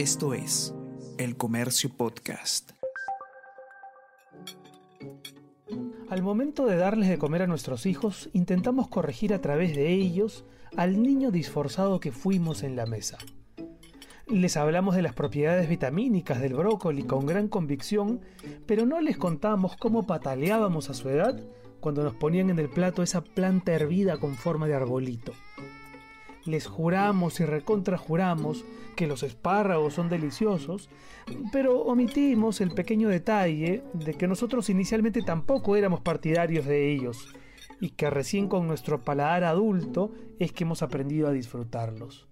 Esto es El Comercio Podcast. Al momento de darles de comer a nuestros hijos, intentamos corregir a través de ellos al niño disforzado que fuimos en la mesa. Les hablamos de las propiedades vitamínicas del brócoli con gran convicción, pero no les contamos cómo pataleábamos a su edad cuando nos ponían en el plato esa planta hervida con forma de arbolito. Les juramos y recontrajuramos que los espárragos son deliciosos, pero omitimos el pequeño detalle de que nosotros inicialmente tampoco éramos partidarios de ellos y que recién con nuestro paladar adulto es que hemos aprendido a disfrutarlos.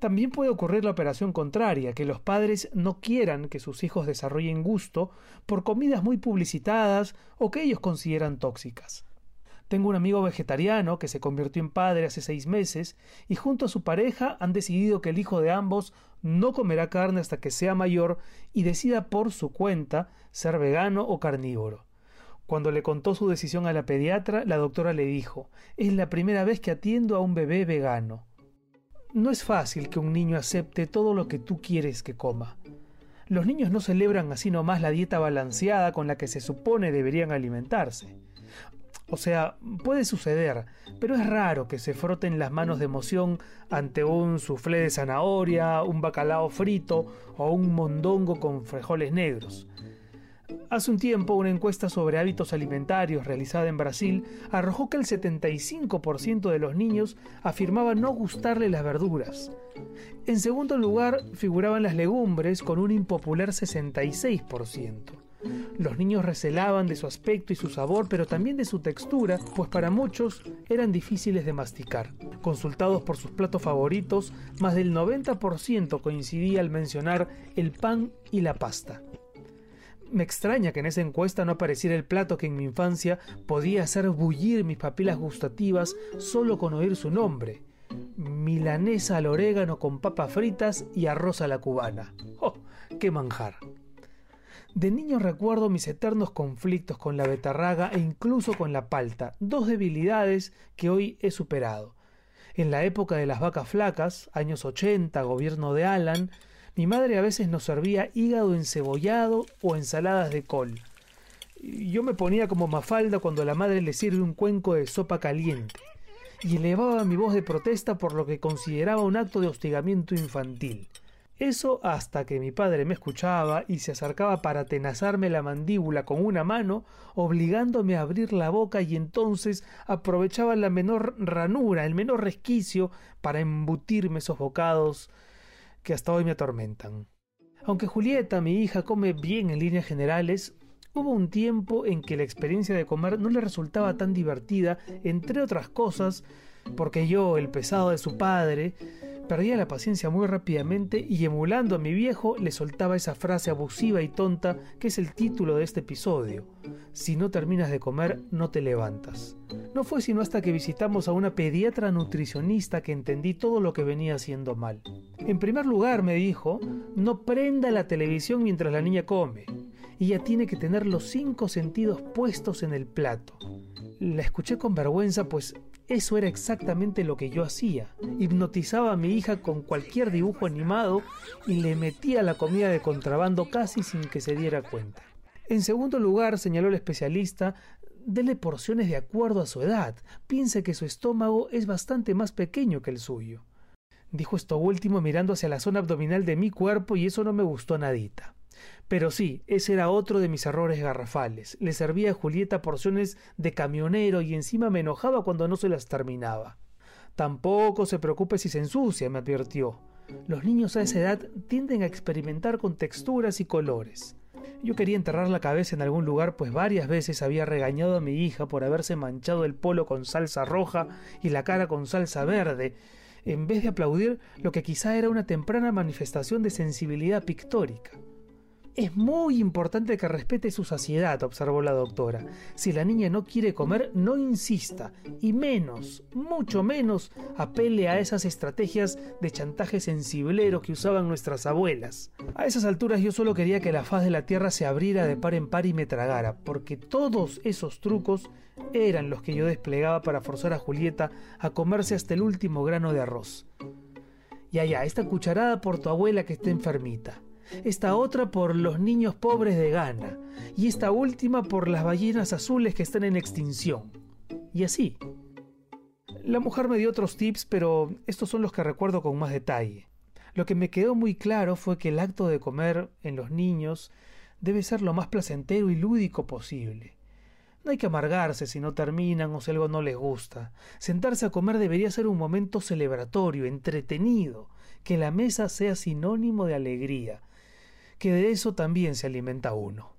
También puede ocurrir la operación contraria, que los padres no quieran que sus hijos desarrollen gusto por comidas muy publicitadas o que ellos consideran tóxicas. Tengo un amigo vegetariano que se convirtió en padre hace seis meses y junto a su pareja han decidido que el hijo de ambos no comerá carne hasta que sea mayor y decida por su cuenta ser vegano o carnívoro. Cuando le contó su decisión a la pediatra, la doctora le dijo Es la primera vez que atiendo a un bebé vegano. No es fácil que un niño acepte todo lo que tú quieres que coma. Los niños no celebran así nomás la dieta balanceada con la que se supone deberían alimentarse. O sea, puede suceder, pero es raro que se froten las manos de emoción ante un soufflé de zanahoria, un bacalao frito o un mondongo con frijoles negros. Hace un tiempo una encuesta sobre hábitos alimentarios realizada en Brasil arrojó que el 75% de los niños afirmaba no gustarle las verduras. En segundo lugar figuraban las legumbres con un impopular 66%. Los niños recelaban de su aspecto y su sabor, pero también de su textura, pues para muchos eran difíciles de masticar. Consultados por sus platos favoritos, más del 90% coincidía al mencionar el pan y la pasta. Me extraña que en esa encuesta no apareciera el plato que en mi infancia podía hacer bullir mis papilas gustativas solo con oír su nombre. Milanesa al orégano con papas fritas y arroz a la cubana. ¡Oh, qué manjar! De niño recuerdo mis eternos conflictos con la betarraga e incluso con la palta, dos debilidades que hoy he superado. En la época de las vacas flacas, años 80, gobierno de Alan, mi madre a veces nos servía hígado encebollado o ensaladas de col. Yo me ponía como mafalda cuando la madre le sirve un cuenco de sopa caliente y elevaba mi voz de protesta por lo que consideraba un acto de hostigamiento infantil. Eso hasta que mi padre me escuchaba y se acercaba para tenazarme la mandíbula con una mano, obligándome a abrir la boca y entonces aprovechaba la menor ranura, el menor resquicio para embutirme esos bocados que hasta hoy me atormentan. Aunque Julieta, mi hija, come bien en líneas generales, hubo un tiempo en que la experiencia de comer no le resultaba tan divertida, entre otras cosas, porque yo, el pesado de su padre, perdía la paciencia muy rápidamente y emulando a mi viejo le soltaba esa frase abusiva y tonta que es el título de este episodio. Si no terminas de comer, no te levantas. No fue sino hasta que visitamos a una pediatra nutricionista que entendí todo lo que venía haciendo mal. En primer lugar, me dijo, no prenda la televisión mientras la niña come. Ella tiene que tener los cinco sentidos puestos en el plato. La escuché con vergüenza, pues eso era exactamente lo que yo hacía. Hipnotizaba a mi hija con cualquier dibujo animado y le metía la comida de contrabando casi sin que se diera cuenta. En segundo lugar, señaló el especialista, dele porciones de acuerdo a su edad. Piense que su estómago es bastante más pequeño que el suyo. Dijo esto último mirando hacia la zona abdominal de mi cuerpo y eso no me gustó nadita. Pero sí, ese era otro de mis errores garrafales. Le servía a Julieta porciones de camionero y encima me enojaba cuando no se las terminaba. Tampoco se preocupe si se ensucia, me advirtió. Los niños a esa edad tienden a experimentar con texturas y colores. Yo quería enterrar la cabeza en algún lugar, pues varias veces había regañado a mi hija por haberse manchado el polo con salsa roja y la cara con salsa verde, en vez de aplaudir lo que quizá era una temprana manifestación de sensibilidad pictórica. Es muy importante que respete su saciedad, observó la doctora. Si la niña no quiere comer, no insista, y menos, mucho menos, apele a esas estrategias de chantaje sensiblero que usaban nuestras abuelas. A esas alturas yo solo quería que la faz de la tierra se abriera de par en par y me tragara, porque todos esos trucos eran los que yo desplegaba para forzar a Julieta a comerse hasta el último grano de arroz. Ya, ya, esta cucharada por tu abuela que está enfermita. Esta otra por los niños pobres de Ghana. Y esta última por las ballenas azules que están en extinción. Y así. La mujer me dio otros tips, pero estos son los que recuerdo con más detalle. Lo que me quedó muy claro fue que el acto de comer en los niños debe ser lo más placentero y lúdico posible. No hay que amargarse si no terminan o si algo no les gusta. Sentarse a comer debería ser un momento celebratorio, entretenido, que la mesa sea sinónimo de alegría, que de eso también se alimenta uno.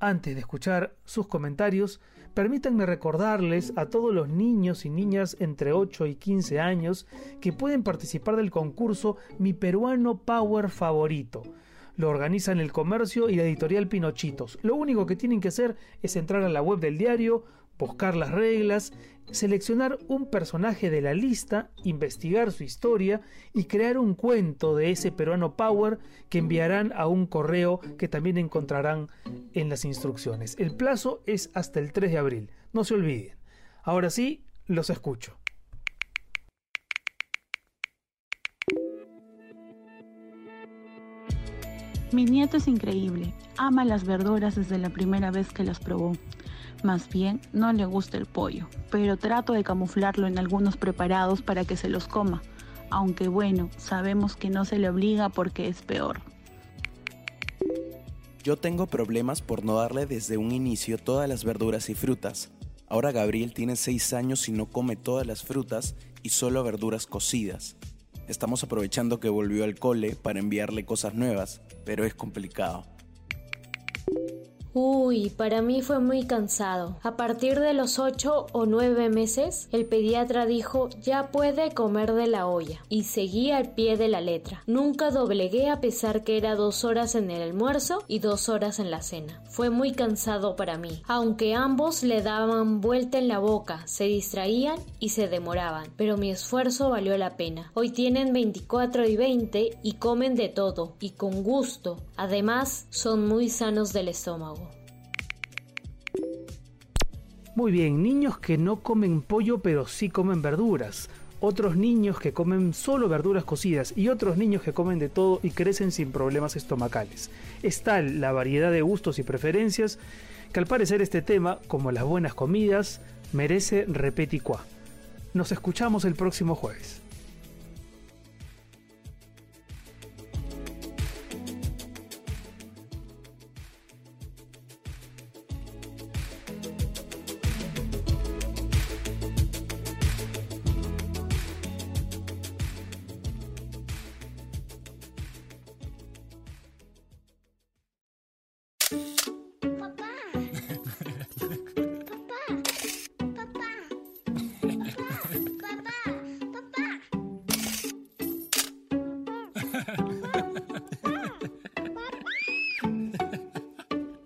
Antes de escuchar sus comentarios, permítanme recordarles a todos los niños y niñas entre 8 y 15 años que pueden participar del concurso Mi Peruano Power Favorito. Lo organizan el comercio y la editorial Pinochitos. Lo único que tienen que hacer es entrar a la web del diario, buscar las reglas, seleccionar un personaje de la lista, investigar su historia y crear un cuento de ese peruano Power que enviarán a un correo que también encontrarán en las instrucciones. El plazo es hasta el 3 de abril, no se olviden. Ahora sí, los escucho. Mi nieto es increíble, ama las verduras desde la primera vez que las probó. Más bien, no le gusta el pollo, pero trato de camuflarlo en algunos preparados para que se los coma, aunque bueno, sabemos que no se le obliga porque es peor. Yo tengo problemas por no darle desde un inicio todas las verduras y frutas. Ahora Gabriel tiene 6 años y no come todas las frutas y solo verduras cocidas. Estamos aprovechando que volvió al cole para enviarle cosas nuevas, pero es complicado. Uy, para mí fue muy cansado. A partir de los 8 o 9 meses, el pediatra dijo ya puede comer de la olla y seguí al pie de la letra. Nunca doblegué a pesar que era dos horas en el almuerzo y dos horas en la cena. Fue muy cansado para mí, aunque ambos le daban vuelta en la boca, se distraían y se demoraban, pero mi esfuerzo valió la pena. Hoy tienen 24 y 20 y comen de todo y con gusto. Además, son muy sanos del estómago. Muy bien, niños que no comen pollo pero sí comen verduras. Otros niños que comen solo verduras cocidas y otros niños que comen de todo y crecen sin problemas estomacales. Es tal la variedad de gustos y preferencias que al parecer este tema, como las buenas comidas, merece repeticua. Nos escuchamos el próximo jueves.